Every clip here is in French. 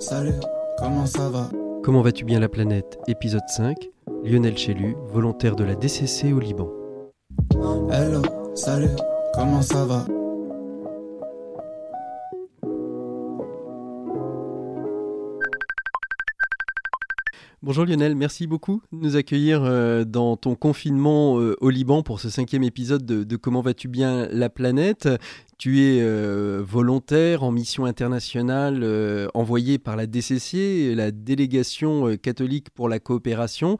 Salut, comment ça va? Comment vas-tu bien la planète? Épisode 5 Lionel Chélu, volontaire de la DCC au Liban. Hello, salut, comment ça va? Bonjour Lionel, merci beaucoup de nous accueillir euh, dans ton confinement euh, au Liban pour ce cinquième épisode de, Comment vas-tu bien la planète. Tu es euh, volontaire en mission internationale euh, envoyé par la DCC, la délégation catholique pour la coopération.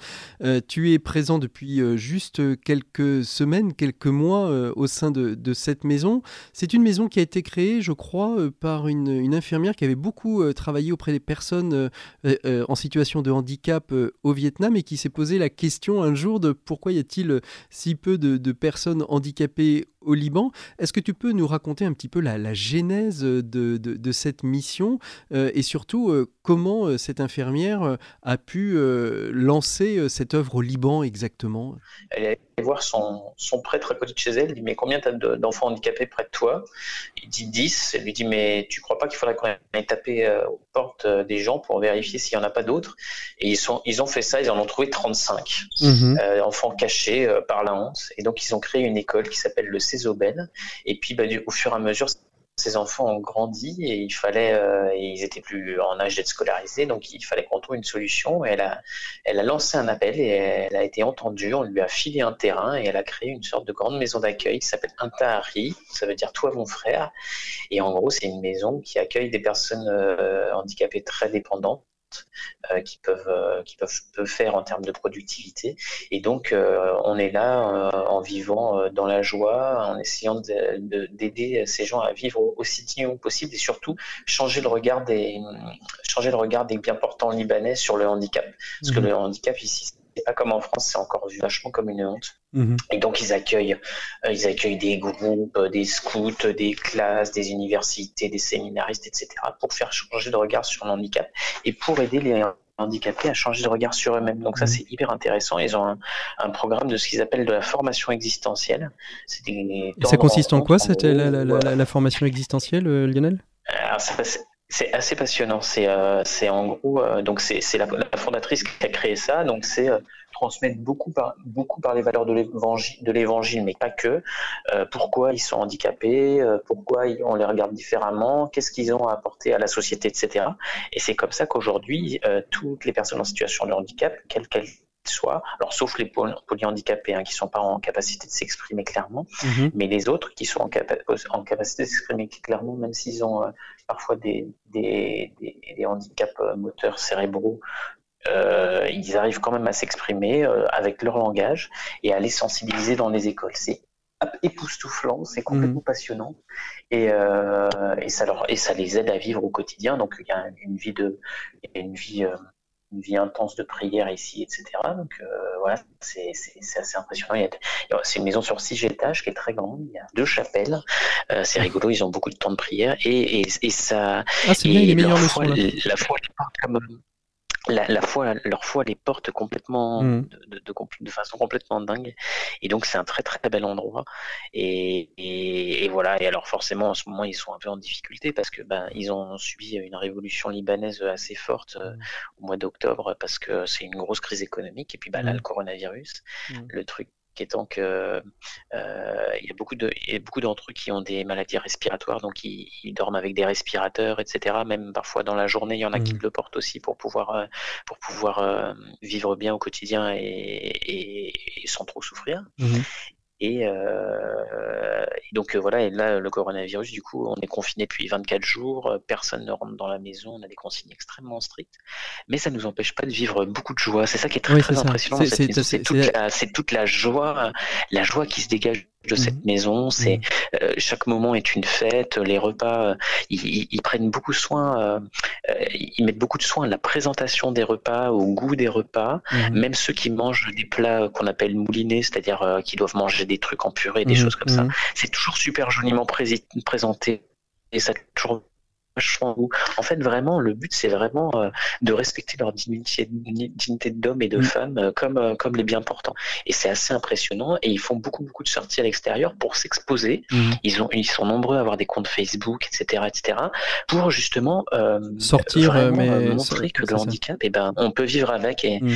tu es présent depuis juste quelques semaines, quelques mois au sein de, cette maison. C'est une maison qui a été créée, je crois, par une, infirmière qui avait beaucoup travaillé auprès des personnes en situation de handicap au Vietnam et qui s'est posé la question un jour de pourquoi y a-t-il si peu de, de personnes handicapées au Liban. Est-ce que tu peux nous raconter un petit peu la, la genèse de, de, de, cette mission euh, et surtout euh, comment euh, cette infirmière a pu euh, lancer cette œuvre au Liban exactement? Elle est allée voir son, son prêtre à côté de chez elle, elle dit mais combien tu as d'enfants handicapés près de toi? Il dit 10, elle lui dit mais tu crois pas qu'il faudrait qu'on aille taper aux portes des gens pour vérifier s'il n'y en a pas d'autres? Et ils, sont, ils ont fait ça, ils en ont trouvé 35 mmh. euh, enfants cachés euh, par la honte. Et donc ils ont créé une école qui s'appelle le Césobel. Et puis bah, au fur et à mesure, ces enfants ont grandi et il fallait, euh, ils étaient plus en âge d'être scolarisés, donc il fallait qu'on trouve une solution. Elle a, elle a lancé un appel et elle a été entendue. On lui a filé un terrain et elle a créé une sorte de grande maison d'accueil qui s'appelle Intahari, ça veut dire toi mon frère. Et en gros, c'est une maison qui accueille des personnes euh, handicapées très dépendantes euh, qui peuvent euh, qui peuvent, peuvent, faire en termes de productivité et donc euh, on est là en vivant dans la joie en essayant d'aider ces gens à vivre aussi dignement possible et surtout changer le regard des changer le regard des bien portants libanais sur le handicap parce mmh. que le handicap ici c'est pas comme en France, c'est encore vu vachement comme une honte. Mmh. Et donc ils accueillent, euh, ils accueillent des groupes, des scouts, des classes, des universités, des séminaristes, etc. pour faire changer de regard sur le handicap et pour aider les handicapés à changer de regard sur eux-mêmes. Donc ça, c'est hyper intéressant. Ils ont un, un programme de ce qu'ils appellent de la formation existentielle. Des ça consiste en quoi, cette, la, la, la, la, formation existentielle, euh, Lionel? Alors, c'est assez passionnant. C'est euh, en gros, euh, donc c'est la, fondatrice qui a créé ça. Donc c'est euh, transmettre beaucoup par, beaucoup par les valeurs de l'évangile, mais pas que. Euh, pourquoi ils sont handicapés, pourquoi on les regarde différemment, qu'est-ce qu'ils ont à apporter à la société, etc. Et c'est comme ça qu'aujourd'hui, toutes les personnes en situation de handicap, quelles qu'elles soient, alors sauf les polyhandicapés hein, qui ne sont pas en capacité de s'exprimer clairement, mmh. mais les autres qui sont en, capa en capacité de s'exprimer clairement, même s'ils ont euh, parfois des, des, des, des, handicaps moteurs cérébraux euh, ils arrivent quand même à s'exprimer euh, avec leur langage et à les sensibiliser dans les écoles. C'est époustouflant, c'est complètement mmh. passionnant et, euh, et, ça leur, et ça les aide à vivre au quotidien. Donc il y a une vie de, une vie, euh, une vie intense de prière ici, etc. Donc euh, voilà, c'est assez impressionnant. C'est une maison sur six étages qui est très grande. Il y a deux chapelles. Euh, c'est rigolo. Ils ont beaucoup de temps de prière et, et, et ça. Ah, c'est bien, il est meilleur le son. La foi, comme la, la foi, leur foi les porte complètement mmh. de, de, de, façon complètement dingue. Et donc c'est un très très bel endroit. Et, et, et, voilà. Et alors forcément en ce moment ils sont un peu en difficulté parce que ben ils ont subi une révolution libanaise assez forte euh, au mois d'octobre parce que c'est une grosse crise économique. Et puis ben, là mmh. le coronavirus, le truc étant que euh, il y a beaucoup de il y a beaucoup d'entre eux qui ont des maladies respiratoires donc ils, ils, dorment avec des respirateurs etc même parfois dans la journée il y en a mmh. qui le portent aussi pour pouvoir euh, pour pouvoir euh, vivre bien au quotidien et, et, et sans trop souffrir mmh. Et, euh, et, donc voilà, et là, le coronavirus, du coup, on est confiné depuis 24 jours, personne ne rentre dans la maison, on a des consignes extrêmement strictes, mais ça ne nous empêche pas de vivre beaucoup de joie. C'est ça qui est très, oui, très ça. impressionnant. C'est toute, toute, la joie, la joie qui se dégage de cette mhm. maison. C'est mhm. euh, chaque moment est une fête. Les repas, euh, ils, prennent beaucoup soin. Euh, ils mettent beaucoup de soin à la présentation des repas, au goût des repas. Mhm. Même ceux qui mangent des plats qu'on appelle moulinés, c'est-à-dire qui doivent manger des trucs en purée, des choses comme ça. C'est toujours super joliment présenté et ça toujours en fait, vraiment, le but, c'est vraiment euh, de respecter leur dignité, dignité d'homme et de mm. femme euh, comme, euh, comme les bien portants. Et c'est assez impressionnant. Et ils font beaucoup, beaucoup de sorties à l'extérieur pour s'exposer. Mm. Ils, ont, ils sont nombreux à avoir des comptes Facebook, etc., etc., pour justement sortir, mais montrer que le handicap, eh ben, on peut vivre avec. Et, mm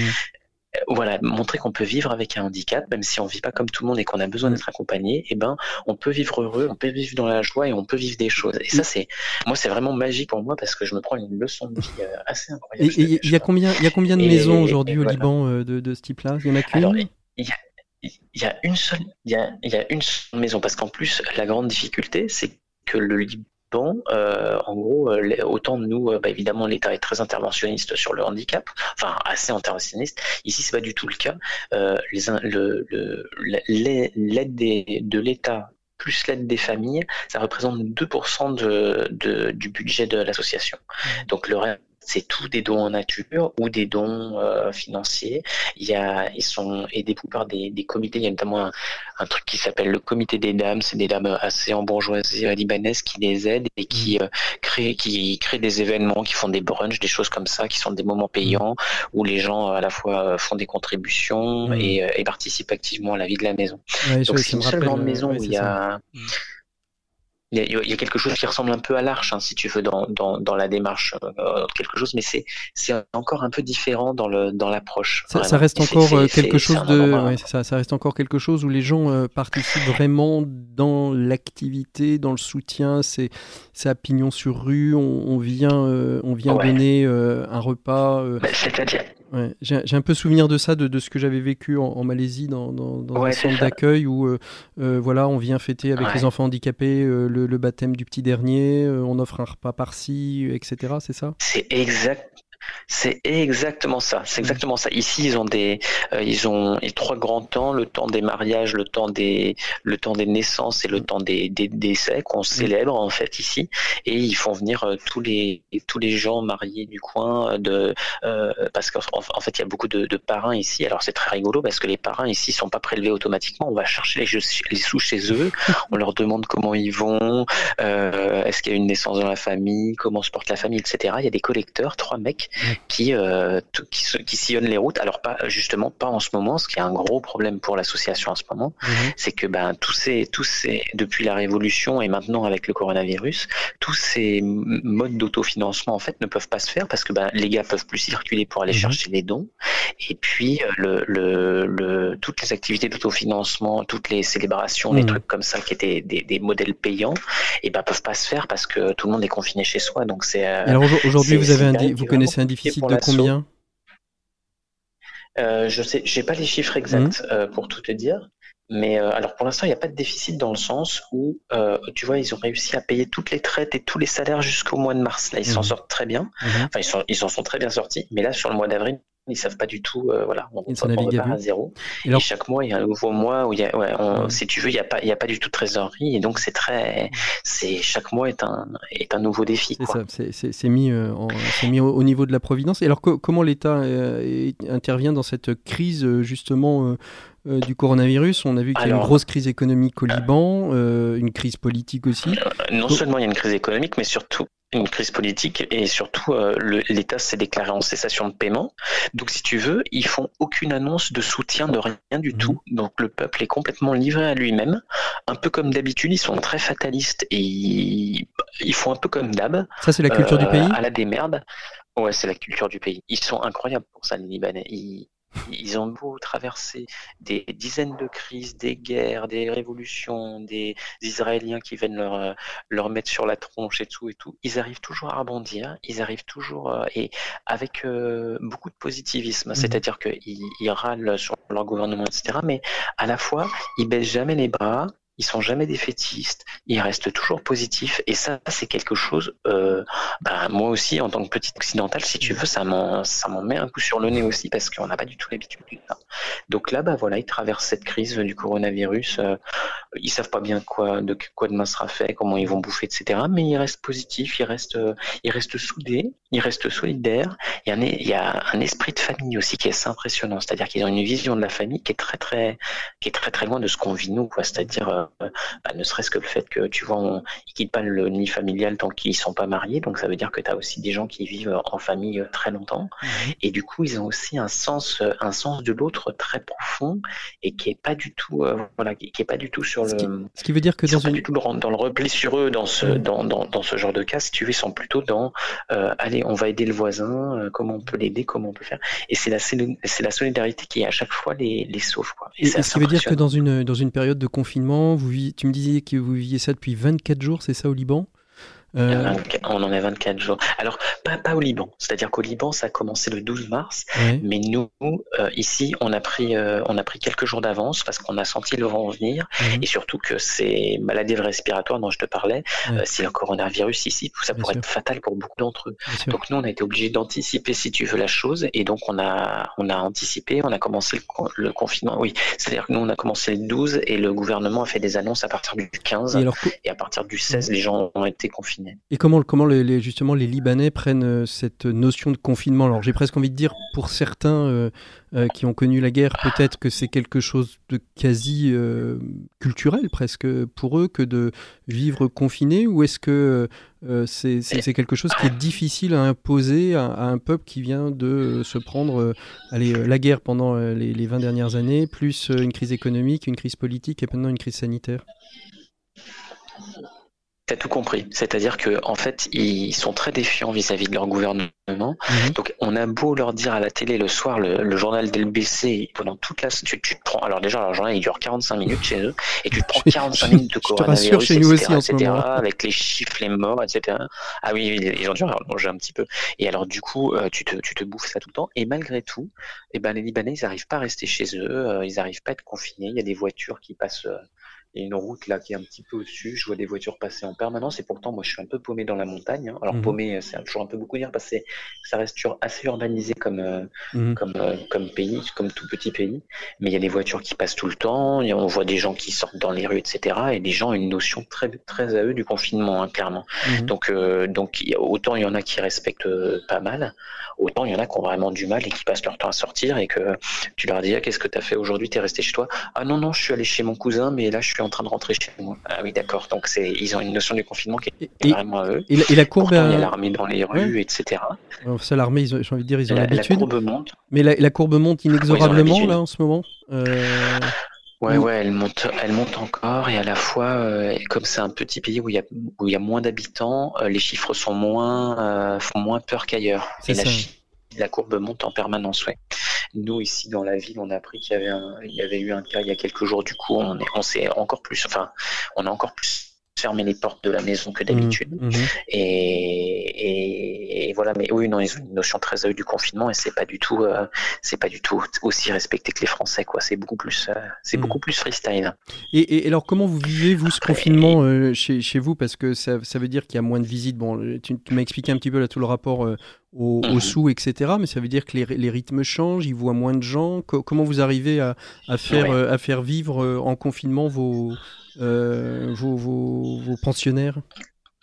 voilà, montrer qu'on peut vivre avec un handicap, même si on vit pas comme tout le monde et qu'on a besoin d'être accompagné, eh ben, on peut vivre heureux, on peut vivre dans la joie et on peut vivre des choses. Et ça, c'est, moi, c'est vraiment magique pour moi parce que je me prends une leçon de vie euh, assez incroyable. Et il y a combien, il y a combien de maisons aujourd'hui au Liban euh, de, de, ce type-là? Il y en a qu'une? Il y a une seule, il y a, il y a une seule maison parce qu'en plus, la grande difficulté, c'est que le Liban euh, en gros, euh, autant de nous, euh, bah, évidemment, l'État est très interventionniste sur le handicap, enfin assez interventionniste. Ici, c'est pas du tout le cas. l'aide de l'État plus l'aide des familles, ça représente 2% de, du budget de l'association. Mmh. Donc le reste c'est tout des dons en nature ou des dons euh, financiers. Il y a, ils sont aidés par des, des comités. Il y a notamment un, truc qui s'appelle le comité des dames. C'est des dames assez en bourgeoisie euh, libanaise qui les aident et qui mmh. euh, créent, qui créent des événements, qui font des brunchs, des choses comme ça, qui sont des moments payants où les gens à la fois font des contributions mmh. et, et, participent activement à la vie de la maison. Donc c'est une seule grande maison où il y a il y, a, quelque chose qui ressemble un peu à l'arche, hein, si tu veux, dans, dans, dans la démarche, euh, quelque chose, mais c'est c'est encore un peu différent dans le dans l'approche. Ça, reste encore euh, quelque chose de, ça, ça, reste encore quelque chose où les gens euh, participent vraiment dans l'activité, dans le soutien. C'est c'est à pignon sur rue. On, vient on vient donner un repas. Bah, c'est-à-dire j'ai un peu souvenir de ça, de, de ce que j'avais vécu en, Malaisie dans, dans, un centre d'accueil où euh, euh, voilà, on vient fêter avec les enfants handicapés euh, le, le, baptême du petit dernier, on offre un repas par-ci, etc. C'est ça? C'est exact. C'est exactement ça. C'est mm. exactement ça. Ici, ils ont des, euh, ils ont trois grands temps le temps des mariages, le temps des, le temps des naissances et le mm. temps des, des décès qu'on mm. célèbre en fait ici. Et ils font venir euh, tous les, tous les gens mariés du coin de, euh, parce qu'en en fait, il y a beaucoup de, de parrains ici. Alors c'est très rigolo parce que les parrains ici sont pas prélevés automatiquement. On va chercher les, les sous chez eux. On leur demande comment ils vont, est-ce qu'il y a une naissance dans la famille, comment se porte la famille, etc. Il y a des collecteurs, trois mecs qui, euh, qui, qui, sillonnent les routes. Alors pas justement pas en ce moment, ce qui est un gros problème pour l'association en ce moment, mhm. c'est que ben tous ces tous ces depuis la révolution et maintenant avec le coronavirus, tous ces modes d'autofinancement en fait ne peuvent pas se faire parce que ben les gars peuvent plus circuler pour aller mhm. chercher les dons et puis euh, le, le, le toutes les activités d'autofinancement, toutes les célébrations, les mhm. trucs comme ça qui étaient des, des modèles payants, et ben peuvent pas se faire parce que tout le monde est confiné chez soi. Donc c'est. Euh, alors aujourd'hui vous avez un, vous connaissez un déficit de combien? Euh, je sais, j'ai pas les chiffres exacts mmh. euh, pour tout te dire, mais euh, alors pour l'instant il n'y a pas de déficit dans le sens où tu vois ils ont réussi à payer toutes les traites et tous les salaires jusqu'au mois de mars. Là ils s'en mmh. sortent très bien, mmh. enfin ils, sont, ils en sont très bien sortis, mais là sur le mois d'avril ils savent pas du tout, euh, voilà, on, repart à zéro. Et, chaque mois, il y a un nouveau mois où il y a, ouais, si tu veux, il y a pas, il y a pas du tout de trésorerie, et donc c'est très, c'est chaque mois est un est un nouveau défi. C'est mis, euh, mis au, niveau de la providence. Et alors comment l'État euh, intervient dans cette crise justement du coronavirus? On a vu qu'il y a une grosse crise économique au Liban, une crise politique aussi. non seulement il y a une crise économique, mais surtout une crise politique et surtout euh, l'État s'est déclaré en cessation de paiement. Donc si tu veux, ils font aucune annonce de soutien de rien du tout. Mhm. Donc le peuple est complètement livré à lui-même. Un peu comme d'habitude, ils sont très fatalistes et ils, font un peu comme d'hab. Ça c'est la culture du euh, pays? À la démerde. Ouais, c'est la culture du pays. Ils sont incroyables pour ça, les Libanais. Ils, ils ont beau traverser des dizaines de crises, des guerres, des révolutions, des Israéliens qui viennent leur, euh, leur mettre sur la tronche et tout et tout. Ils arrivent toujours à rebondir, ils arrivent toujours euh, et avec euh, beaucoup de positivisme. Mhm. C'est-à-dire qu'ils ils râlent sur leur gouvernement, etc. Mais à la fois, ils baissent jamais les bras ils sont jamais défaitistes, ils restent toujours positifs. Et ça, c'est quelque chose, euh, bah, moi aussi, en tant que petit occidental, si tu veux, ça m'en, ça m'en met un coup sur le nez aussi parce qu'on n'a pas du tout l'habitude de ça. Donc là, bah voilà, ils traversent cette crise du coronavirus. Euh, ils savent pas bien quoi, de quoi demain sera fait, comment ils vont bouffer, etc. Mais ils restent positifs, ils restent, ils restent soudés, ils restent solidaires. Il y, a un, il y a un esprit de famille aussi qui est assez impressionnant. C'est-à-dire qu'ils ont une vision de la famille qui est très, très, qui est très, très loin de ce qu'on vit nous, quoi. C'est-à-dire, euh, bah, ne serait-ce que le fait que, tu vois, on, ils quittent pas le nid familial tant qu'ils sont pas mariés. Donc, ça veut dire que tu as aussi des gens qui vivent en famille euh, très longtemps. Mhm. Et du coup, ils ont aussi un sens, euh, un sens de l'autre très profond et qui est pas du tout, voilà, qui, est pas du tout sur le. Ce qui, veut dire que dans une... pas du tout dans le repli sur eux, dans ce, dans, dans, dans, ce genre de cas, si tu veux, ils sont plutôt dans, allez, on va aider le voisin, comment on peut l'aider, comment on peut faire. Et c'est la, c'est la solidarité qui à chaque fois les, les sauve. Quoi. Et, ce qui veut dire que dans une, dans une période de confinement, tu me disais que vous viviez ça depuis 24 jours, c'est ça au Liban? Euh, on en a 24 jours. Alors, pas, pas au Liban. C'est-à-dire qu'au Liban, ça a commencé le 12 mars. Mais nous, euh, ici, on a, pris, euh, on a pris quelques jours d'avance parce qu'on a senti le vent venir. Et surtout que ces maladies respiratoires dont je te parlais, si le coronavirus ici, tout ça pourrait être fatal pour beaucoup d'entre eux. Donc, nous, on a été obligés d'anticiper, si tu veux, la chose. Et donc, on a, on a anticipé, on a commencé le, confinement. Oui, c'est-à-dire que nous, on a commencé le 12 et le gouvernement a fait des annonces à partir du 15. Et, et à partir du 16, les gens ont été confinés. Et comment, comment les, justement les Libanais prennent euh, cette notion de confinement? Alors j'ai presque envie de dire, pour certains euh, euh, qui ont connu la guerre, peut-être que c'est quelque chose de quasi culturel presque pour eux que de vivre confiné, ou est-ce que c'est quelque chose qui est difficile à imposer à, un peuple qui vient de se prendre la guerre pendant les, les 20 dernières années, plus une crise économique, une crise politique et maintenant une crise sanitaire? T'as tout compris. C'est-à-dire que en fait, ils sont très défiants vis-à-vis de leur gouvernement. Mhm. Donc, on a beau leur dire à la télé le soir, le, journal d'LBC, pendant toute la, tu, tu, te prends. Alors déjà, le journal il dure 45 minutes chez eux, et tu te prends 45 minutes de coronavirus, chez nous aussi, etc., avec les chiffres, les morts, etc. Ah oui, ils ont dû manger un petit peu. Et alors, du coup, euh, tu te, tu te bouffes ça tout le temps. Et malgré tout, eh ben, les Libanais, ils n'arrivent pas à rester chez eux, euh, ils n'arrivent pas à être confinés. Il y a des voitures qui passent. Euh, il y a une route là qui est un petit peu au-dessus. Je vois des voitures passer en permanence et pourtant, moi, je suis un peu paumé dans la montagne. Hein. Alors, mhm. paumé, c'est toujours un peu beaucoup dire parce que ça reste toujours assez urbanisé comme, euh, mhm. comme, euh, comme pays, comme tout petit pays. Mais il y a des voitures qui passent tout le temps. Et on voit des gens qui sortent dans les rues, etc. Et les gens ont une notion très, très à eux du confinement, hein, clairement. Mhm. Donc, euh, donc, autant il y en a qui respectent pas mal, autant il y en a qui ont vraiment du mal et qui passent leur temps à sortir et que tu leur dis, ah, qu'est-ce que tu as fait aujourd'hui? Tu es resté chez toi? Ah non, non, je suis allé chez mon cousin, mais là, je suis en train de rentrer chez moi. Ah oui, d'accord. Donc c'est, ils ont une notion du confinement qui est vraiment à eux. Et la, courbe, il y a l'armée dans les rues, etc. ça, l'armée, j'ai envie de dire, ils ont l'habitude. La courbe monte. Mais la, courbe monte inexorablement là en ce moment. Euh... Ouais, ouais, elle monte, elle monte encore et à la fois, euh, comme c'est un petit pays où il y a, où il y a moins d'habitants, euh, les chiffres sont moins, euh, font moins peur qu'ailleurs. Et la, la, courbe monte en permanence, ouais. Nous, ici, dans la ville, on a appris qu'il y avait, y avait eu un cas il y a quelques jours. Du coup, on, est, on s'est encore plus, enfin, on a encore plus fermé les portes de la maison que d'habitude. Mmh, mmh. Et, et, voilà, mais oui, non, ils ont une notion très à eux du confinement et c'est pas du tout, euh, c'est pas du tout aussi respecté que les Français, quoi. C'est beaucoup plus, euh, c'est mmh. beaucoup plus freestyle. Et, et, alors, comment vous vivez vous ce confinement euh, chez, chez, vous? Parce que ça, ça veut dire qu'il y a moins de visites. Bon, tu, tu m'as expliqué un petit peu là tout le rapport au, mhm. sous, etc. Mais ça veut dire que les, rythmes changent, ils voient moins de gens. comment vous arrivez à, faire, à faire vivre en confinement vos, euh, vos, vos pensionnaires?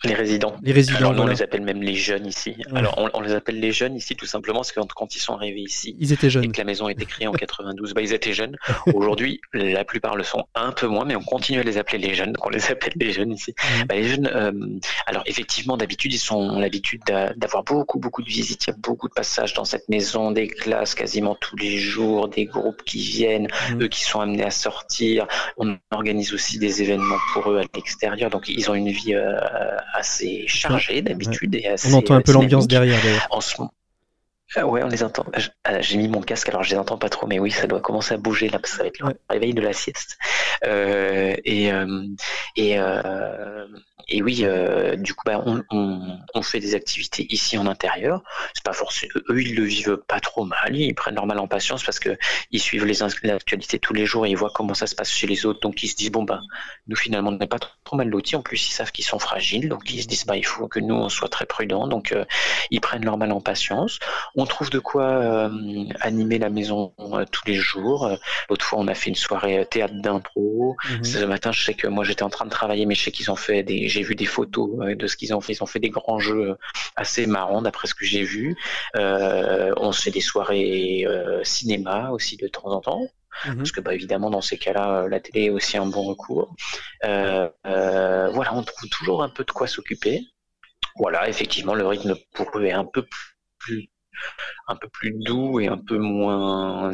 Les résidents. Les résidents. on les appelle même les jeunes ici. Alors, on, les appelle les jeunes ici tout simplement parce que quand, ils sont arrivés ici, ils étaient jeunes. Et que la maison a été créée en 92, bah, ils étaient jeunes. Aujourd'hui, la plupart le sont un peu moins, mais on continue à les appeler les jeunes. On les appelle les jeunes ici. Bah, les jeunes, euh, alors effectivement, d'habitude, ils ont l'habitude d'avoir beaucoup, beaucoup de visites. Il y a beaucoup de passages dans cette maison, des classes quasiment tous les jours, des groupes qui viennent, eux qui sont amenés à sortir. On organise aussi des événements pour eux à l'extérieur. Donc, ils ont une vie euh, assez chargé d'habitude. et On entend un peu l'ambiance derrière En ce moment. Ah ouais, on les entend. Euh, j'ai mis mon casque, alors je les entends pas trop, mais oui, ça doit commencer à bouger là, parce que ça va être le réveil de la sieste. Euh, et euh, et, et oui, du coup, bah, on, on, fait des activités ici en intérieur. c'est pas forcément. Eux, ils le vivent pas trop mal. Ils prennent leur mal en patience parce que ils suivent les actualités tous les jours et ils voient comment ça se passe chez les autres. Donc ils se disent bon bah nous finalement on n'est pas trop, mal lotis. En plus ils savent qu'ils sont fragiles, donc ils se disent bah il faut que nous on soit très prudents. Donc euh, ils prennent leur mal en patience. On trouve de quoi euh, animer la maison euh, tous les jours. L'autre fois on a fait une soirée théâtre d'impro. Mhm. Ce matin je sais que moi j'étais en train de travailler, mais je sais qu'ils ont fait des. J'ai vu des photos de ce qu'ils ont fait. Ils ont fait des grands jeux assez marrants d'après ce que j'ai vu. on se fait des soirées cinéma aussi de temps en temps. Mhm. Parce que bah, évidemment, dans ces cas-là, euh, la télé est aussi un bon recours. Euh, euh, voilà, on trouve toujours un peu de quoi s'occuper. Voilà, effectivement, le rythme pour eux est un peu plus, un peu plus doux et un peu moins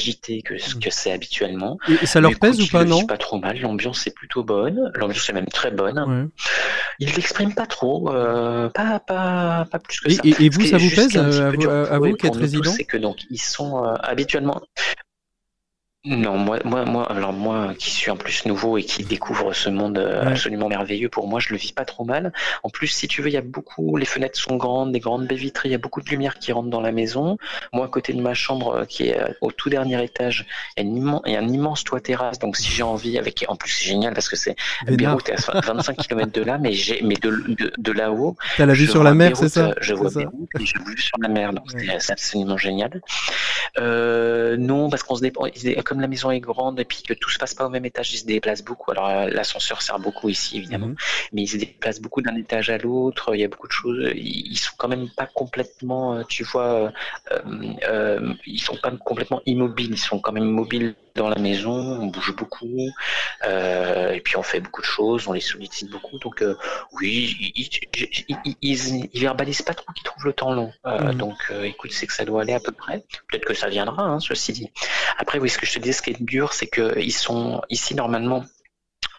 agité que ce mhm. que c'est habituellement. Et ça leur pèse ou pas, non Pas trop mal. L'ambiance est plutôt bonne. L'ambiance est même très bonne. Ils l'expriment pas trop, pas, pas, pas plus que ça. Et, vous, ça vous pèse à, vous, qui êtes résident C'est que donc ils sont habituellement. Non, moi, moi, moi, alors moi, qui suis en plus nouveau et qui découvre ce monde euh, absolument merveilleux, pour moi, je le vis pas trop mal. En plus, si tu veux, il y a beaucoup, les fenêtres sont grandes, des grandes baies vitrées, il y a beaucoup de lumière qui rentre dans la maison. Moi, à côté de ma chambre, euh, qui est euh, au tout dernier étage, il y a, un immense toit terrasse. Donc, si j'ai envie, avec, en plus, c'est génial parce que c'est Beyrouth est à 25 km de là, mais j'ai, mais de, de, de là-haut. T'as la vue sur la mer, c'est ça? Je vois Beyrouth et j'ai vue sur la mer. Donc, c'est absolument génial. Euh, non, parce qu'on se dépend, comme la maison est grande et puis que tout se passe pas au même étage, ils se déplacent beaucoup. Alors euh, l'ascenseur sert beaucoup ici évidemment, mhm. mais ils se déplacent beaucoup d'un étage à l'autre. Il y a beaucoup de choses. Ils sont quand même pas complètement, euh, tu vois, euh, ils sont pas complètement immobiles. Ils sont quand même mobiles dans la maison. On bouge beaucoup et puis on fait beaucoup de choses. On les sollicite beaucoup. Donc oui, ils, ils, verbalisent pas trop qu'ils trouvent le temps long. Mhm. Donc écoute, c'est que ça doit aller à peu près. Peut-être que ça viendra, hein, ceci dit. Après, oui, ce que je te dis, ce qui est dur, c'est qu'ils sont ici normalement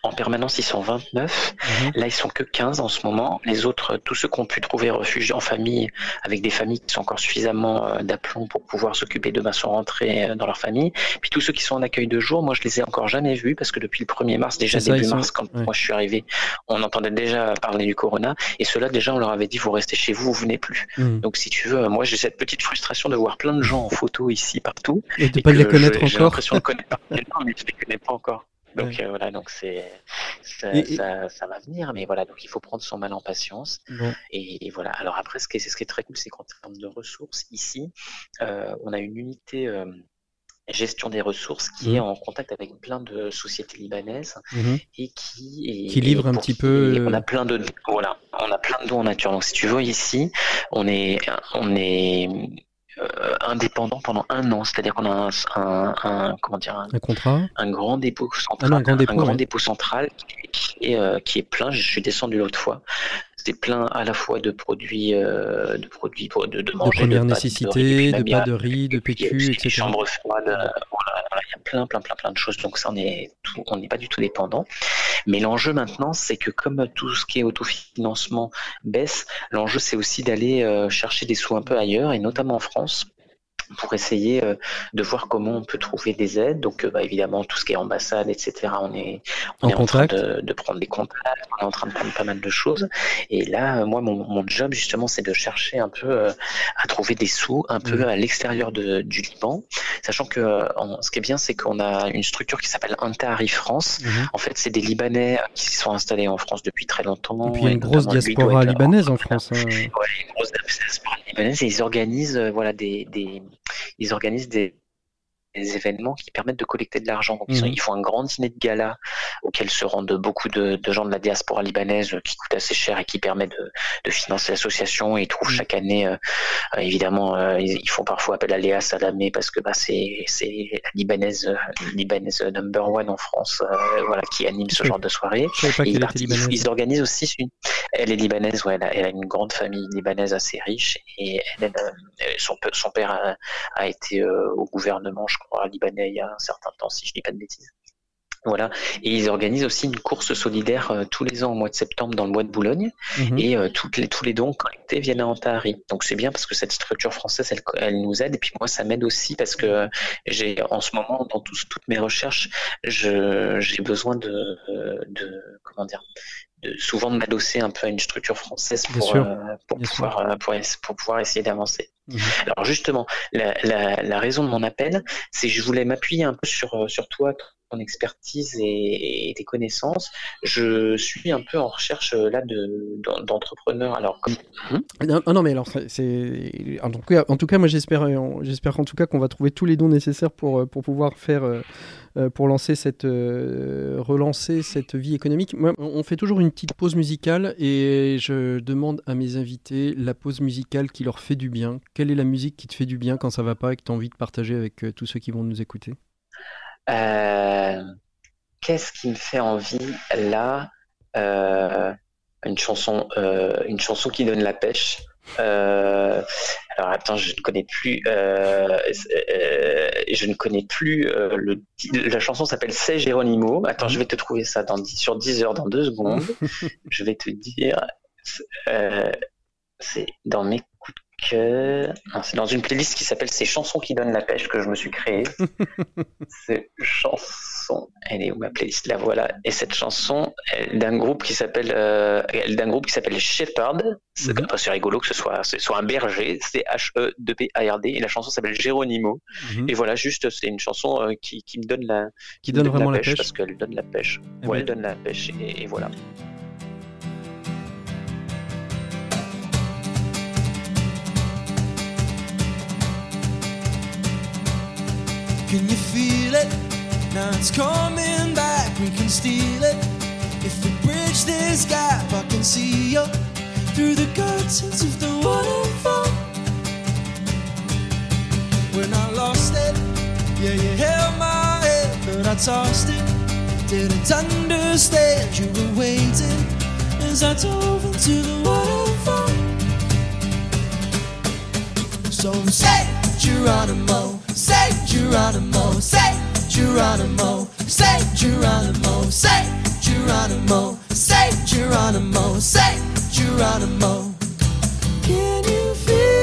en permanence, ils sont 29. Mhm. Là, ils sont que 15 en ce moment. Les autres, tous ceux qui ont pu trouver refuge en famille, avec des familles qui sont encore suffisamment euh, d'aplomb pour pouvoir s'occuper de sont rentrés euh, dans leur famille. Puis tous ceux qui sont en accueil de jour, moi, je les ai encore jamais vus parce que depuis le 1er mars, déjà début mars, quand moi je suis arrivé, on entendait déjà parler du corona. Et ceux-là, déjà, on leur avait dit, vous restez chez vous, vous venez plus. Mhm. Donc, si tu veux, moi, j'ai cette petite frustration de voir plein de gens en photo ici, partout. Et de ne pas les connaître encore. J'ai l'impression de connaître, mais je les connais pas encore. Donc euh, voilà, donc c'est ça, ça, va venir, mais voilà, donc il faut prendre son mal en patience. Et, voilà. Alors après, ce qui est, ce qui est très cool, c'est qu'en termes de ressources, ici, euh, on a une unité euh, gestion des ressources qui est mmh. en contact avec plein de sociétés libanaises mmh et qui qui livre un petit peu. On a plein de voilà, on a plein de dons en nature. Donc si tu vois ici, on est on est euh, indépendant pendant un an, c'est-à-dire qu'on a un, un, comment dire un, contrat, un grand dépôt central, ah un, grand dépôt, central qui, est, euh, qui est plein. Je suis descendu l'autre fois. C'était plein à la fois de produits, euh, de produits pour, de, de, manger, de première nécessité, de pâtes de riz, de PQ, etc. Chambre froide, voilà, il y a plein, plein, plein, plein de choses. Donc ça, on est, on n'est pas du tout dépendant. Mais l'enjeu maintenant, c'est que comme tout ce qui est autofinancement baisse, l'enjeu c'est aussi d'aller euh, chercher des sous un peu ailleurs, et notamment en France pour essayer euh, de voir comment on peut trouver des aides. Donc, euh, bah, évidemment, tout ce qui est ambassade, etc., on est, on est en train de, prendre des contacts, on est en train de prendre pas mal de choses. Et là, moi, mon, mon job, justement, c'est de chercher un peu à trouver des sous un peu mmh. à l'extérieur du Liban, sachant que ce qui est bien, c'est qu'on a une structure qui s'appelle Intari France. Mmh. En fait, c'est des Libanais qui sont installés en France depuis très longtemps. Et puis il y a une grosse diaspora libanaise en France. Hein. une grosse diaspora libanaise et ils organisent voilà des, des ils organisent des, des événements qui permettent de collecter de l'argent. Donc, ils, font un grand dîner de gala auquel se rendent beaucoup de, gens de la diaspora libanaise qui coûte assez cher et qui permet de, financer l'association. Ils trouvent mhm. chaque année, euh, évidemment, euh, ils, font parfois appel à Léa Salamé parce que bah, c'est la libanaise, libanaise number one en France, euh, voilà, qui anime ce genre de soirée. ils, organisent aussi une. Elle est libanaise, ouais, elle a, une grande famille libanaise assez riche et son, son, père a, a été au gouvernement, je crois, libanais il y a un certain temps, si je dis pas de bêtises. Voilà. Et ils organisent aussi une course solidaire euh, tous les ans au mois de septembre dans le bois de Boulogne. Mhm. Et euh, toutes les, tous les dons collectés viennent à Antari. Donc c'est bien parce que cette structure française, elle, elle nous aide. Et puis moi, ça m'aide aussi parce que j'ai en ce moment, dans toutes mes recherches, je- j'ai besoin de, de comment dire, de, souvent de m'adosser un peu à une structure française pour, euh, pour, pouvoir, euh, pour, pouvoir essayer d'avancer. Mhm. Alors justement, la, la, la raison de mon appel, c'est que je voulais m'appuyer un peu sur, euh, sur toi, ton expertise et, et tes connaissances. Je suis un peu en recherche euh, là de d'en- d'entrepreneurs. Alors comme Non, non, mais alors, c'est-. En tout cas, moi, j'espère, euh, j'espère en tout cas qu'on va trouver tous les dons nécessaires pour, euh, pour pouvoir faire. pour lancer cette, relancer cette vie économique. Moi, on fait toujours une petite pause musicale et je demande à mes invités la pause musicale qui leur fait du bien. Quelle est la musique qui te fait du bien quand ça va pas et que tu as envie de partager avec tous ceux qui vont nous écouter? Euh, Qu'est-ce qui me fait envie là Euh, Une chanson, euh, une chanson qui donne la pêche. Alors attends, je ne connais plus. je ne connais plus le. La chanson s'appelle C'est Geronimo. Attends, je vais te trouver ça dans, sur 10 heures dans deux secondes. je vais te dire. c'est dans mes coups de Non, c'est dans une playlist qui s'appelle Ces chansons qui donnent la pêche que je me suis créée. Cette chanson, elle est où ma playlist? La voilà. Et cette chanson, d'un groupe qui s'appelle euh, d'un groupe qui s'appelle Shepherd. C'est Mhm. pas c'est rigolo que ce soit soit un berger. C'est H E 2 P A R D. Et la chanson s'appelle Geronimo. Et voilà, juste c'est une chanson euh, qui, qui me donne la Qui donne vraiment la pêche, pêche parce qu'elle donne la pêche. Eh ouais, ben- elle donne la pêche et, et voilà. Can you feel it? Now it's coming back, we can steal it. If we bridge this gap, I can see you through the curtains of the waterfall. When I lost it, yeah, you held my head, but I tossed it. Didn't understand you were waiting as I dove into the waterfall. So say Geronimo, say Geronimo, say Geronimo, say Geronimo, say Geronimo, say Geronimo, say Geronimo. Can you feel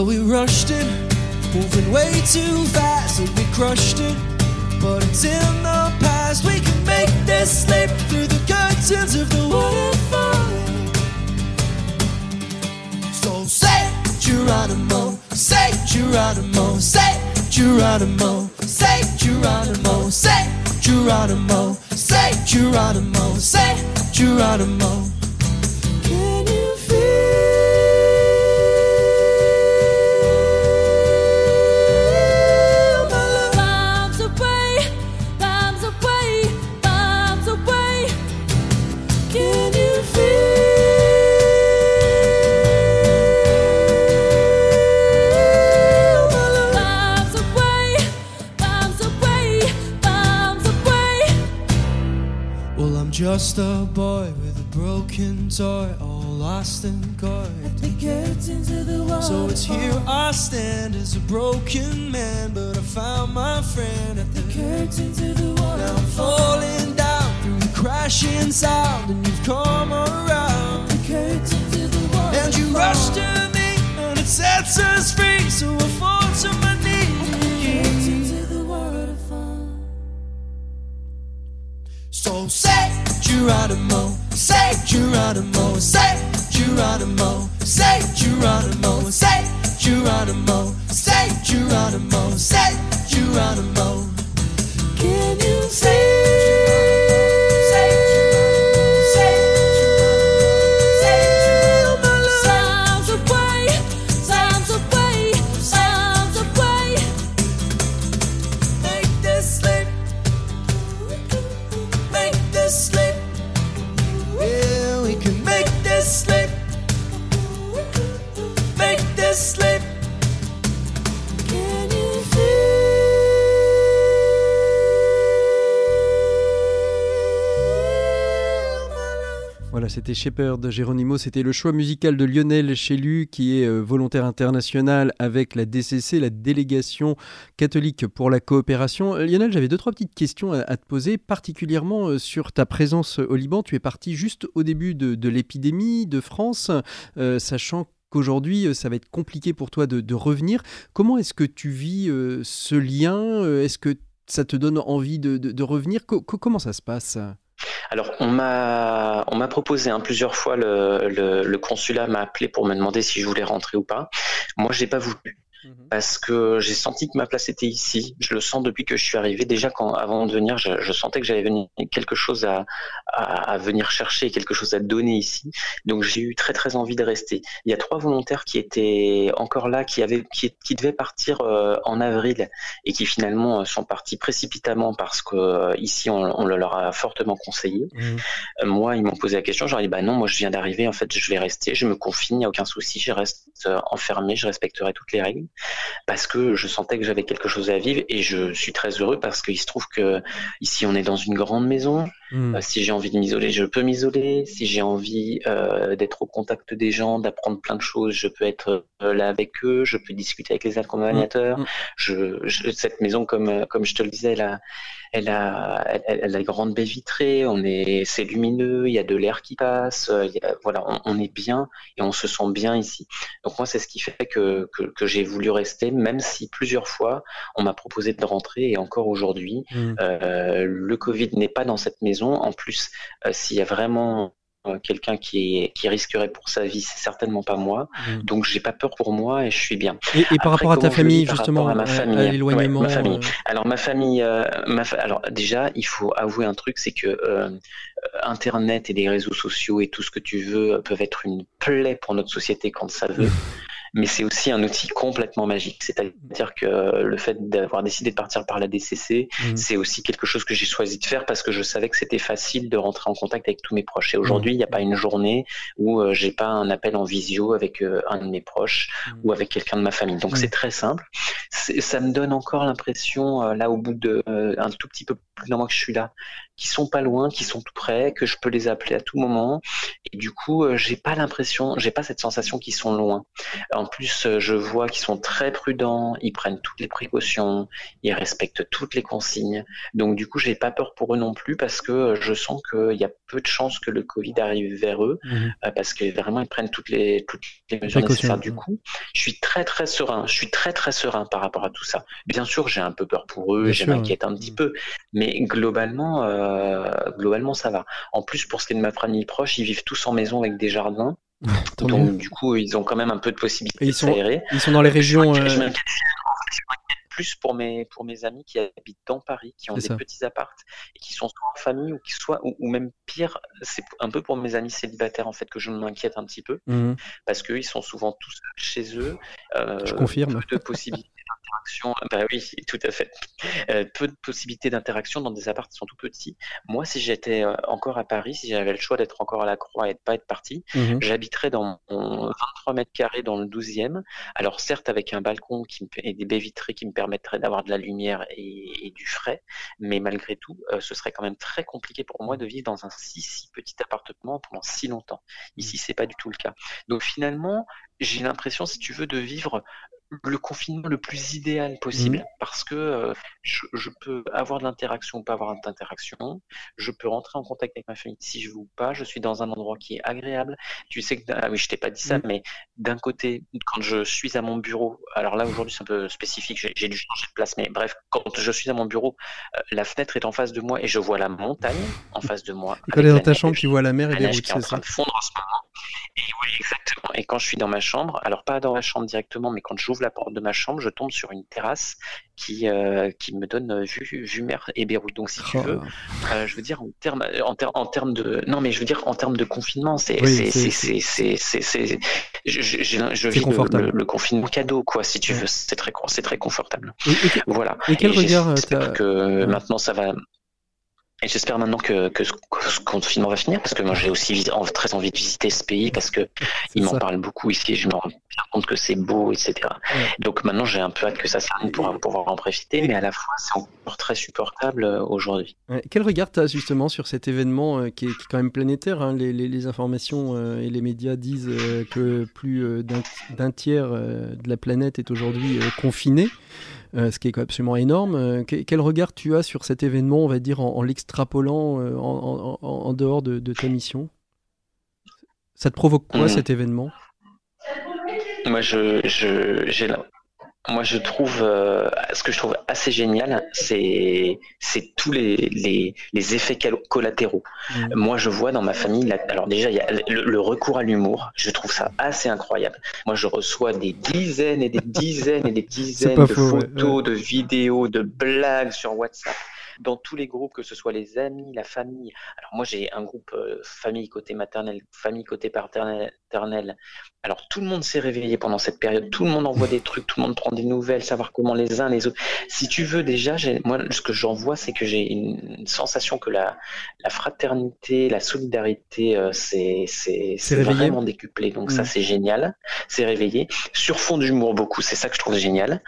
Well, we rushed it, moving way too fast, and we crushed it. But it's in the past, we can make this slip through the curtains of the waterfall. So say Geronimo, say Geronimo, say Geronimo, say Geronimo, say Geronimo, say Geronimo, say Geronimo. Can just a boy with a broken toy, all lost and caught. The curtains of the wall. So it's here I stand as a broken man, but I found my friend at the curtains of the c'était Shepherd Geronimo, c'était le choix musical de Lionel Chelu, qui est euh, volontaire international avec la DCC, la délégation catholique pour la coopération. Euh, Lionel, j'avais deux, trois petites questions à, te poser, particulièrement euh, sur ta présence au Liban. Tu es parti juste au début de, l'épidémie de France, sachant qu'aujourd'hui, ça va être compliqué pour toi de, revenir. Comment est-ce que tu vis ce lien? Est-ce que ça te donne envie de, revenir? Co- co- Comment ça se passe? Alors, on m'a on m'a proposé hein, plusieurs fois, le, le, le consulat m'a appelé pour me demander si je voulais rentrer ou pas. Moi, j'ai pas voulu parce que j'ai senti que ma place était ici. Je le sens depuis que je suis arrivé. Déjà, quand avant de venir, je, je sentais que j'avais quelque chose à, à, à venir chercher, quelque chose à donner ici. Donc, j'ai eu très très envie de rester. Il y a trois volontaires qui étaient encore là, qui avaient qui, qui devaient partir euh, en avril et qui finalement euh, sont partis précipitamment parce que euh, ici on, on le leur a fortement conseillé. Euh, moi, ils m'ont posé la question, j'aurais dit bah non, moi je viens d'arriver, en fait, je vais rester, je me confine, il n'y a aucun souci, je reste enfermé, je respecterai toutes les règles parce que je sentais que j'avais quelque chose à vivre et je suis très heureux parce qu'il se trouve que ici on est dans une grande maison. Hmm. Euh, si j'ai envie de m'isoler, je peux m'isoler. Si j'ai envie euh, d'être au contact des gens, d'apprendre plein de choses, je peux être euh, là avec eux, je peux discuter avec les accompagnateurs. Mm, mm. Je, je- cette maison, comme comme je te le disais, elle a, elle a, elle, elle a une grande baie vitrée. On est, c'est lumineux, il y a de l'air qui passe. il y a- voilà, on, on est bien et on se sent bien ici. Donc moi, c'est ce qui fait que que, que j'ai voulu rester, même si plusieurs fois on m'a proposé de rentrer et encore aujourd'hui. Hmm. Le Covid n'est pas dans cette maison. En plus, euh, s'il y a vraiment euh, quelqu'un qui, risquerait pour sa vie, c'est certainement pas moi. Hmm. Donc j'ai pas peur pour moi et je suis bien. Et, et par Après, rapport à ta famille, par justement, à ma famille, ouais, l'éloignement. ma famille. euh, Alors ma famille, euh, ma fa- alors déjà, il faut avouer un truc, c'est que euh, Internet et les réseaux sociaux et tout ce que tu veux peuvent être une plaie pour notre société quand ça veut. Mais c'est aussi un outil complètement magique. C'est-à-dire que le fait d'avoir décidé de partir par la DCC, Mm. c'est aussi quelque chose que j'ai choisi de faire parce que je savais que c'était facile de rentrer en contact avec tous mes proches. Et aujourd'hui, il n'y a pas une journée où euh, j'ai pas un appel en visio avec euh, un de mes proches Mm. ou avec quelqu'un de ma famille. Donc c'est très simple. Ça me donne encore l'impression, euh, là au bout de euh, un tout petit peu plus d'un mois que je suis là, qui sont pas loin, qui sont tout près, que je peux les appeler à tout moment. Et du coup, euh, j'ai pas l'impression, j'ai pas cette sensation qu'ils sont loin. En plus, euh, je vois qu'ils sont très prudents, ils prennent toutes les précautions, ils respectent toutes les consignes. Donc du coup, j'ai pas peur pour eux non plus parce que euh, je sens qu'il y a peu de chances que le Covid arrive vers eux Mhm. parce que vraiment ils prennent toutes les toutes les mesures nécessaires. Du coup, je suis très très serein. Je suis très très serein par rapport à tout ça. Bien sûr, j'ai un peu peur pour eux, je m'inquiète un petit Mm. peu, mais globalement, euh, globalement ça va. En plus, pour ce qui est de ma famille proche, ils vivent tous en maison avec des jardins, donc du coup, ils ont quand même un peu de possibilité Et ils de sont- s'aérer. Ils sont dans les régions. Je m'inquiète- je euh, je plus pour mes, pour mes amis qui habitent dans Paris, qui ont des ça. petits apparts et qui sont soit en famille ou qui soient, ou, ou même pire, c'est un peu pour mes amis célibataires en fait que je m'inquiète un petit peu mhm. parce qu'ils sont souvent tous chez eux. euh, Je confirme. Peu de possibilités d'interaction. Bah oui, tout à fait. Euh, peu de possibilités d'interaction dans des apparts qui sont tout petits. Moi, si j'étais euh, encore à Paris, si j'avais le choix d'être encore à la Croix et de pas être parti, Mhm. J'habiterais dans mon 23 mètres carrés dans le 12e. Alors certes avec un balcon qui me, et des baies vitrées qui me permettraient d'avoir de la lumière et, et du frais, mais malgré tout, euh, ce serait quand même très compliqué pour moi de vivre dans un si si petit appartement pendant si longtemps. Ici, c'est pas du tout le cas. Donc finalement, j'ai l'impression, si tu veux, de vivre le confinement le plus idéal possible parce que euh, je, je peux avoir de l'interaction ou pas avoir d'interaction. Je peux rentrer en contact avec ma famille si je veux ou pas. Je suis dans un endroit qui est agréable. Tu sais que, ah oui, je t'ai pas dit ça, Mm. mais d'un côté, quand je suis à mon bureau, alors là aujourd'hui c'est un peu spécifique, j'ai dû changer de place, mais bref, quand je suis à mon bureau, euh, la fenêtre est en face de moi et je vois la montagne en face de moi. Et quand dans ta chambre, tu vois la mer et les routes, en c'est train ça? de fondre en ce moment. Et oui, exactement. Et quand je suis dans ma chambre, alors pas dans ma chambre directement, mais quand j'ouvre la porte de ma chambre, je tombe sur une terrasse qui euh, qui me donne euh, vue vue mer et Beyrouth. Donc si tu Oh, veux, euh, je veux dire en termes en, ter- en termes de non mais je veux dire en termes de confinement, c'est Oui, c'est c'est- c'est c'est c'est c'est c'est- je, je, vis le, le, le confinement cadeau quoi si tu Ouais. veux, c'est très c'est très confortable. Et, et Voilà. Et quel regard, que Ouais. maintenant ça va Et j'espère maintenant que, que ce, que ce confinement va finir, parce que moi j'ai aussi très envie de visiter ce pays, parce que il m'en parle beaucoup ici, et je me rends compte que c'est beau, etc. Ouais. Donc maintenant j'ai un peu hâte que ça s'arrête pour pouvoir en profiter, mais à la fois c'est encore très supportable euh, aujourd'hui. Ouais. Quel regard tu as justement sur cet événement euh, qui, est, qui est quand même planétaire hein? Les, les- les informations euh, et les médias disent que plus d'un tiers de la planète est aujourd'hui confiné, euh, ce qui est absolument énorme. Euh, que- quel regard tu as sur cet événement, on va dire, en, en l'extrapolant euh, en, en- en- en dehors de, de ta mission? Ça te provoque quoi Mhm. cet événement? Moi, je, je, j'ai la- moi, je trouve, euh, ce que je trouve assez génial, c'est, c'est tous les, les, les effets collatéraux. Mhm. Moi, je vois dans ma famille, alors déjà, il y a le, le recours à l'humour. Je trouve ça assez incroyable. Moi, je reçois des dizaines et des dizaines et des dizaines de faux, ouais, photos, de vidéos, de blagues sur WhatsApp. Dans tous les groupes, que ce soit les amis, la famille. Alors moi, j'ai un groupe euh, famille côté maternel, famille côté paternel. Alors tout le monde s'est réveillé pendant cette période. Tout le monde envoie des trucs, tout le monde prend des nouvelles, savoir comment les uns les autres. Si tu veux déjà, moi, ce que j'en vois, c'est que j'ai une, sensation que la, la fraternité, la solidarité, euh, c'est vraiment décuplé. Donc ça, Mm. c'est génial. C'est réveillé. Sur fond d'humour beaucoup, c'est ça que je trouve génial.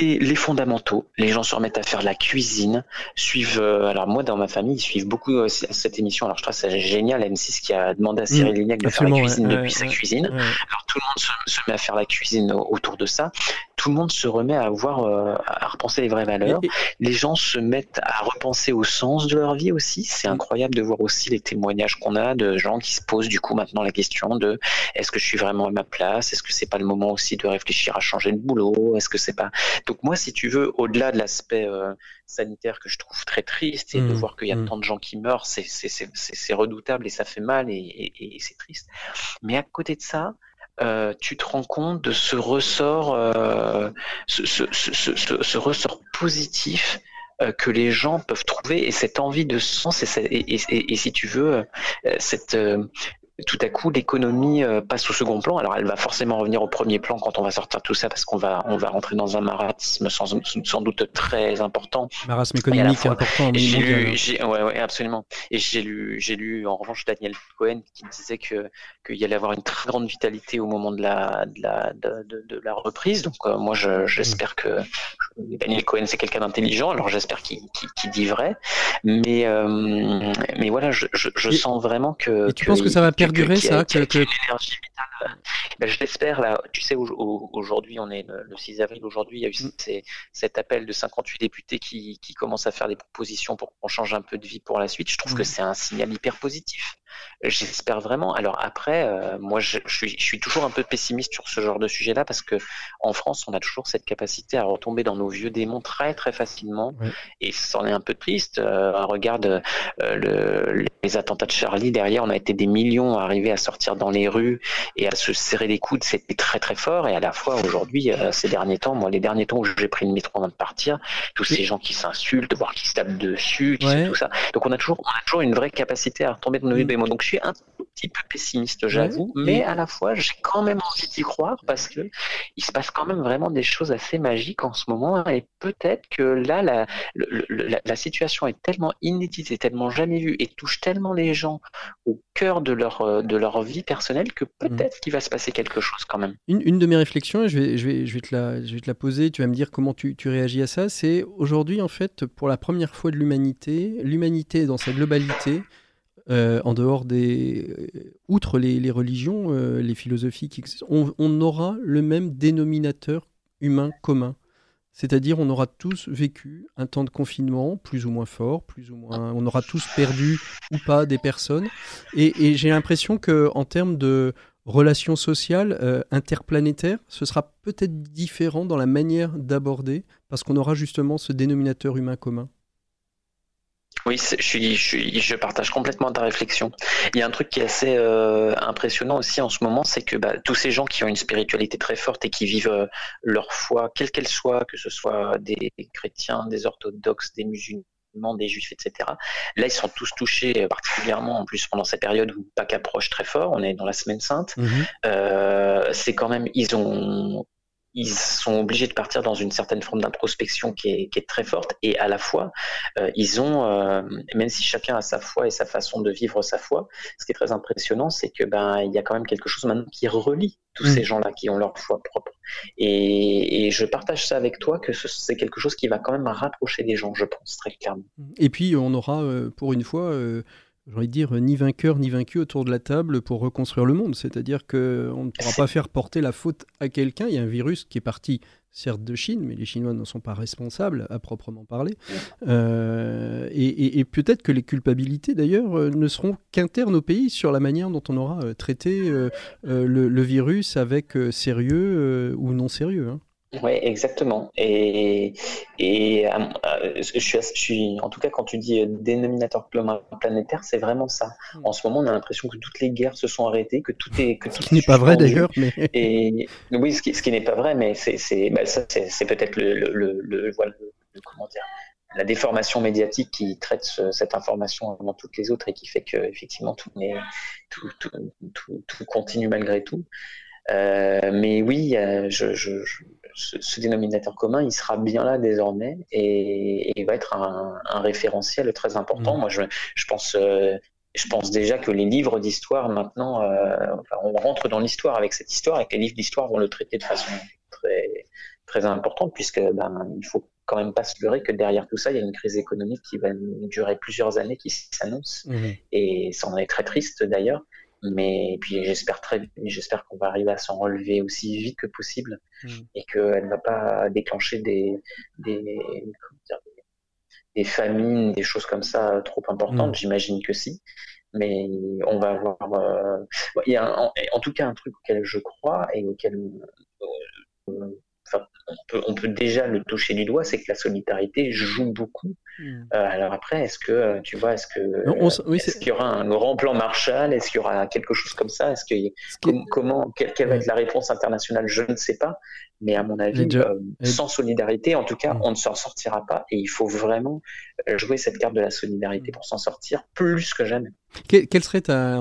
Les, les fondamentaux, les gens se remettent à faire la cuisine, suivent. euh, alors moi, dans ma famille, ils suivent beaucoup euh, cette émission. Alors je trouve ça génial, M6 qui a demandé à Cyril Lignac de faire la cuisine ouais, depuis ouais, sa cuisine. Ouais. Alors tout le monde se, se met à faire la cuisine au- autour de ça. Tout le monde se remet à voir, euh, à repenser les vraies valeurs. Les gens se mettent à repenser au sens de leur vie aussi. C'est Mm. incroyable de voir aussi les témoignages qu'on a de gens qui se posent du coup maintenant la question de est-ce que je suis vraiment à ma place? Est-ce que c'est pas le moment aussi de réfléchir à changer de boulot? Est-ce que c'est pas donc moi si tu veux au-delà de l'aspect euh, sanitaire que je trouve très triste et de Mm. voir qu'il y a Mm. tant de gens qui meurent, c'est redoutable et ça fait mal et, et- et c'est triste. Mais à côté de ça, euh, tu te rends compte de ce ressort, euh, ce, ressort positif euh, que les gens peuvent trouver et cette envie de sens et, et, si tu veux, cette tout à coup l'économie euh, passe au second plan. Alors elle va forcément revenir au premier plan quand on va sortir tout ça parce qu'on va on va rentrer dans un marathon sans, sans doute très important Marasme économique fois, important j'ai lu, hein. j'ai, ouais, ouais, absolument. Et j'ai lu, j'ai lu en revanche Daniel Cohen qui disait que qu'il y allait avoir une très grande vitalité au moment de la de la de, de- de la reprise. Donc euh, moi, je, j'espère que Daniel Cohen c'est quelqu'un d'intelligent. Alors j'espère qu'il, dit vrai. Mais euh, mais voilà, je, je, je Et- sens vraiment que. et tu penses que ça va perdurer, a- ça, que- que- une énergie vitale. Ben, je l'espère là. Tu sais, au- au- aujourd'hui, on est le, le 6 avril. Aujourd'hui, il y a eu Mm. ces- cet appel de 58 députés qui, qui commencent à faire des propositions pour qu'on change un peu de vie pour la suite. Je trouve Mm. que c'est un signal hyper positif. J'espère vraiment. Alors après, euh, moi, je, je suis, je suis toujours un peu pessimiste sur ce genre de sujet-là parce que en France, on a toujours cette capacité à retomber dans nos vieux démons très très facilement. Et c'en est un peu triste. Euh, regarde euh, le, les attentats de Charlie. Derrière, on a été des millions à arriver à sortir dans les rues et à se serrer les coudes. C'était très très fort. Et à la fois aujourd'hui, euh, ces derniers temps, moi, les derniers temps où j'ai pris le métro avant de partir, tous ces gens qui s'insultent, voire qui se tapent dessus, qui Ouais. tout ça. Donc on a toujours, on a toujours une vraie capacité à retomber dans nos vieux Mm. démons. Donc je suis un petit peu pessimiste, j'avoue, Ouais. mais à la fois j'ai quand même envie d'y croire parce que il se passe quand même vraiment des choses assez magiques en ce moment et peut-être que là la, la, la situation est tellement inédite et tellement jamais vue et touche tellement les gens au cœur de leur euh, de leur vie personnelle que peut-être qu'il va se passer quelque chose quand même. Une, une de mes réflexions, je vais, je, vais, je, vais te la, je vais te la poser, tu vas me dire comment tu, tu réagis à ça, c'est aujourd'hui, en fait, pour la première fois de l'humanité, l'humanité dans sa globalité, euh, en dehors des... euh, outre les, les religions, euh, les philosophies qui on, on aura le même dénominateur humain commun. C'est-à-dire, on aura tous vécu un temps de confinement, plus ou moins fort, plus ou moins. On aura tous perdu ou pas des personnes. Et, et j'ai l'impression que, en termes de relations sociales euh, interplanétaires, ce sera peut-être différent dans la manière d'aborder, parce qu'on aura justement ce dénominateur humain commun. Oui, je partage complètement ta réflexion. Il y a un truc qui est assez euh, impressionnant aussi en ce moment, c'est que bah, tous ces gens qui ont une spiritualité très forte et qui vivent euh, leur foi, quelle qu'elle soit, que ce soit des chrétiens, des orthodoxes, des musulmans, des juifs, etc. Là, ils sont tous touchés, euh, particulièrement en plus pendant cette période où Pâques approche très fort. On est dans la semaine sainte. Euh, c'est quand même, ils ont ils sont obligés de partir dans une certaine forme d'introspection qui est, qui est très forte. Et à la fois euh, ils ont euh, même si chacun a sa foi et sa façon de vivre sa foi ce qui est très impressionnant c'est que ben il y a quand même quelque chose maintenant qui relie tous Mm. ces gens-là qui ont leur foi propre. Et, et je partage ça avec toi que ce- c'est quelque chose qui va quand même rapprocher des gens je pense très clairement. Et puis, on aura, euh, pour une fois, j'ai envie de dire, ni vainqueur ni vaincu autour de la table pour reconstruire le monde. C'est-à-dire qu'on ne pourra pas faire porter la faute à quelqu'un. Il y a un virus qui est parti, certes, de Chine, mais les Chinois n'en sont pas responsables, à proprement parler. Euh, et peut-être que les culpabilités, d'ailleurs, euh, ne seront qu'internes au pays sur la manière dont on aura euh, traité le, virus avec sérieux ou non sérieux. hein. Oui, exactement. Et, et euh, euh, je, suis, ass- je suis, en tout cas, quand tu dis euh, dénominateur planétaire, c'est vraiment ça. Mm. En ce moment, on a l'impression que toutes les guerres se sont arrêtées, que tout est, que Ce tout qui est n'est pas vrai d'ailleurs, mais Et oui, ce qui, ce qui n'est pas vrai, mais c'est, c'est, ça, c'est, c'est peut-être le, le, le, le- voilà, le- comment dire, la déformation médiatique qui traite ce- cette information avant toutes les autres et qui fait que effectivement tout, tout, tout, tout, tout continue malgré tout. Euh, mais oui, euh, je, je, je- ce, ce dénominateur commun, il sera bien là désormais et, et il va être un, un référentiel très important. Mhm. Moi, je, je pense. euh, je pense déjà que les livres d'histoire maintenant, euh, on rentre dans l'histoire avec cette histoire et que les livres d'histoire vont le traiter de façon très très importante puisque ben il faut quand même pas se leurrer que derrière tout ça il y a une crise économique qui va durer plusieurs années qui s'annonce Mhm. et ça en est très triste d'ailleurs. Mais puis j'espère très, j'espère qu'on va arriver à s'en relever aussi vite que possible Mm. et qu'elle ne va pas déclencher des, des, dire, des famines, des choses comme ça trop importantes. Mm. J'imagine que si. Mais on va avoir. euh, bon, Il y a un- en, tout cas un truc auquel je crois et auquel euh, enfin, on, peut, on peut déjà le toucher du doigt, c'est que la solidarité joue beaucoup. Euh, alors après, est-ce que euh, tu vois, est-ce que oui, qu'il y aura un grand plan Marshall? Est-ce qu'il y aura quelque chose comme ça? Est-ce que est- com- comment quelle, quelle va être la réponse internationale? Je ne sais pas, mais à mon avis, euh, sans solidarité, en tout cas, Mm. on ne s'en sortira pas. Et il faut vraiment jouer cette carte de la solidarité pour s'en sortir plus que jamais. Que- Quelle serait ta.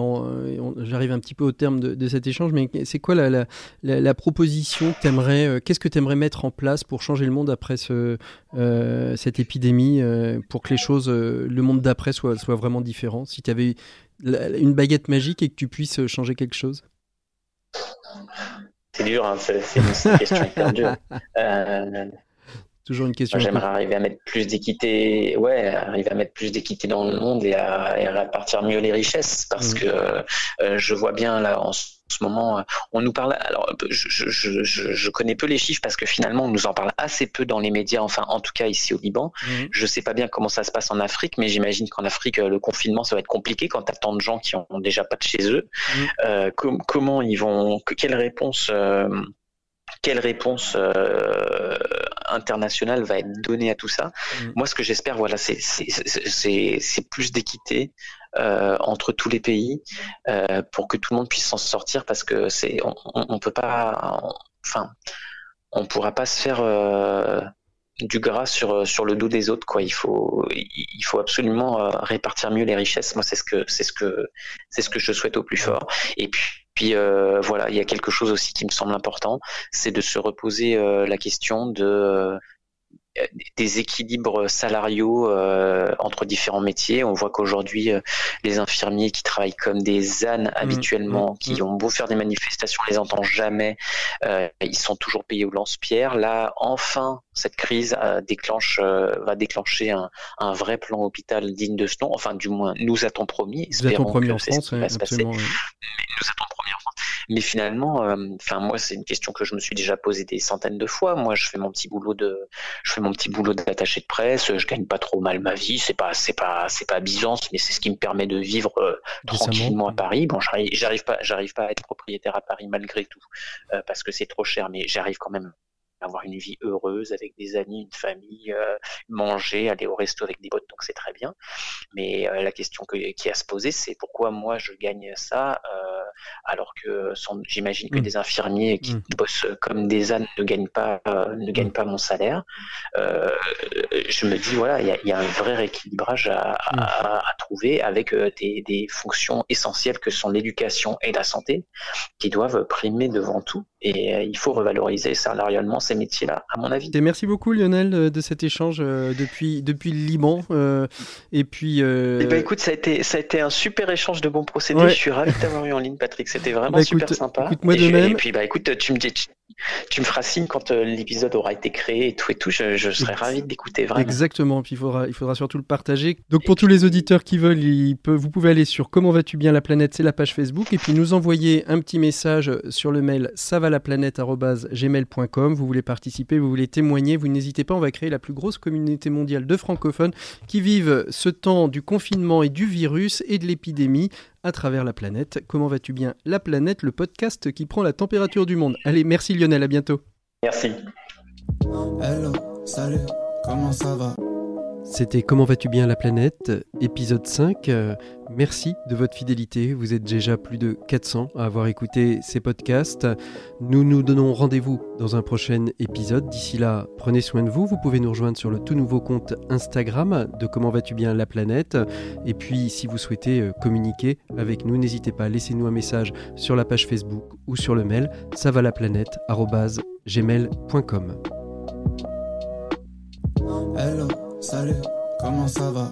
J'arrive un petit peu au terme de, de cet échange, mais c'est quoi la, la, la- la proposition que t'aimerais, Qu'est-ce que tu aimerais mettre en place pour changer le monde après ce, euh, cette épidémie, euh, pour que les choses, euh, le monde d'après soit, soit vraiment différent Si tu avais une baguette magique et que tu puisses changer quelque chose C'est dur, hein, c'est une, question hyper dure. Euh, Toujours une question. J'aimerais arriver à mettre plus d'équité, ouais, arriver à mettre plus d'équité dans le monde et à, et à répartir mieux les richesses, parce Mhm. que euh, je vois bien là en ce moment, euh, on nous parle. Alors, je, je, je, connais peu les chiffres parce que finalement, on nous en parle assez peu dans les médias. Enfin, en tout cas ici au Liban. Mhm. Je sais pas bien comment ça se passe en Afrique, mais j'imagine qu'en Afrique, euh, le confinement, ça va être compliqué quand t'as tant de gens qui ont déjà pas de chez eux. Euh, com- comment ils vont, que- quelle réponse, euh, quelle réponse euh, internationale va être donnée à tout ça. Mhm. Moi, ce que j'espère, voilà, c'est plus d'équité euh, entre tous les pays euh, pour que tout le monde puisse s'en sortir, parce que c'est, on, on, on peut pas, on- enfin, on pourra pas se faire euh, du gras sur sur le dos des autres quoi. Il faut il faut absolument répartir mieux les richesses. Moi c'est ce que c'est ce que c'est ce que je souhaite au plus fort. Et puis puis euh, voilà il y a quelque chose aussi qui me semble important c'est de se reposer euh, la question de euh, des équilibres salariaux euh, entre différents métiers. On voit qu'aujourd'hui, euh, les infirmiers qui travaillent comme des ânes habituellement, mmh, qui ont beau faire des manifestations, on les entend jamais, euh, ils sont toujours payés au lance-pierre. Là, enfin, cette crise déclenche, va déclencher un, un vrai plan hôpital digne de ce nom. Enfin, du moins, nous a-t-on promis. Que en France, ouais, va se passer absolument. ouais. mais nous enfant. Mais finalement, euh, enfin moi c'est une question que je me suis déjà posée des centaines de fois. Moi je fais mon petit boulot de, je fais mon petit boulot d'attaché de presse. Je gagne pas trop mal ma vie. C'est pas, c'est pas, c'est pas Byzance, mais c'est ce qui me permet de vivre euh, tranquillement à Paris. Bon, j'arrive, j'arrive pas, j'arrive pas à être propriétaire à Paris malgré tout euh, parce que c'est trop cher, mais j'arrive quand même avoir une vie heureuse avec des amis, une famille, euh, manger, aller au resto avec des potes, donc c'est très bien. Mais euh, la question que, qui est à se poser, c'est pourquoi moi je gagne ça euh, alors que j'imagine que Mm. des infirmiers qui Mm. bossent comme des ânes ne gagnent pas euh, ne gagnent Mm. pas mon salaire. Euh, je me dis voilà, il y a, y a un vrai rééquilibrage à, à, à trouver avec euh, des, des fonctions essentielles que sont l'éducation et la santé qui doivent primer devant tout. Et euh, il faut revaloriser salarialement ces métiers-là, à mon avis. Et merci beaucoup Lionel euh, de cet échange euh, depuis, depuis le Liban. euh, et puis, Eh ben, écoute, ça a, été, ça a été un super échange de bons procédés. Ouais. Je suis ravi de t'avoir eu en ligne, Patrick. C'était vraiment Bah, super sympa. écoute, moi et, de je- même. et puis, bah, écoute, tu me, dis, tu, me feras signe quand euh, l'épisode aura été créé et tout et tout. Je, je serai ravi de l'écouter, vraiment. Exactement, puis il faudra, il faudra surtout le partager. Donc pour tous les auditeurs qui veulent, vous pouvez aller sur Comment vas-tu bien la planète, c'est la page Facebook, et puis nous envoyer un petit message sur le mail savalaplanète.gmail.com. Vous voulez participer, vous voulez témoigner, vous n'hésitez pas, on va créer la plus grosse communauté mondiale de francophones qui vivent ce temps du confinement et du virus et de l'épidémie à travers la planète. Comment vas-tu bien? La planète, le podcast qui prend la température du monde. Allez, merci Lionel, à bientôt. Merci. Hello, salut, comment ça va? C'était Comment vas-tu bien la planète épisode 5. Euh, merci de votre fidélité. Vous êtes déjà plus de 400 à avoir écouté ces podcasts. Nous nous donnons rendez-vous dans un prochain épisode. D'ici là, prenez soin de vous. Vous pouvez nous rejoindre sur le tout nouveau compte Instagram de Comment vas-tu bien la planète. Et puis, si vous souhaitez euh, communiquer avec nous, n'hésitez pas, laissez-nous un message sur la page Facebook ou sur le mail savalaplanète@gmail.com. Hello, salut, comment ça va?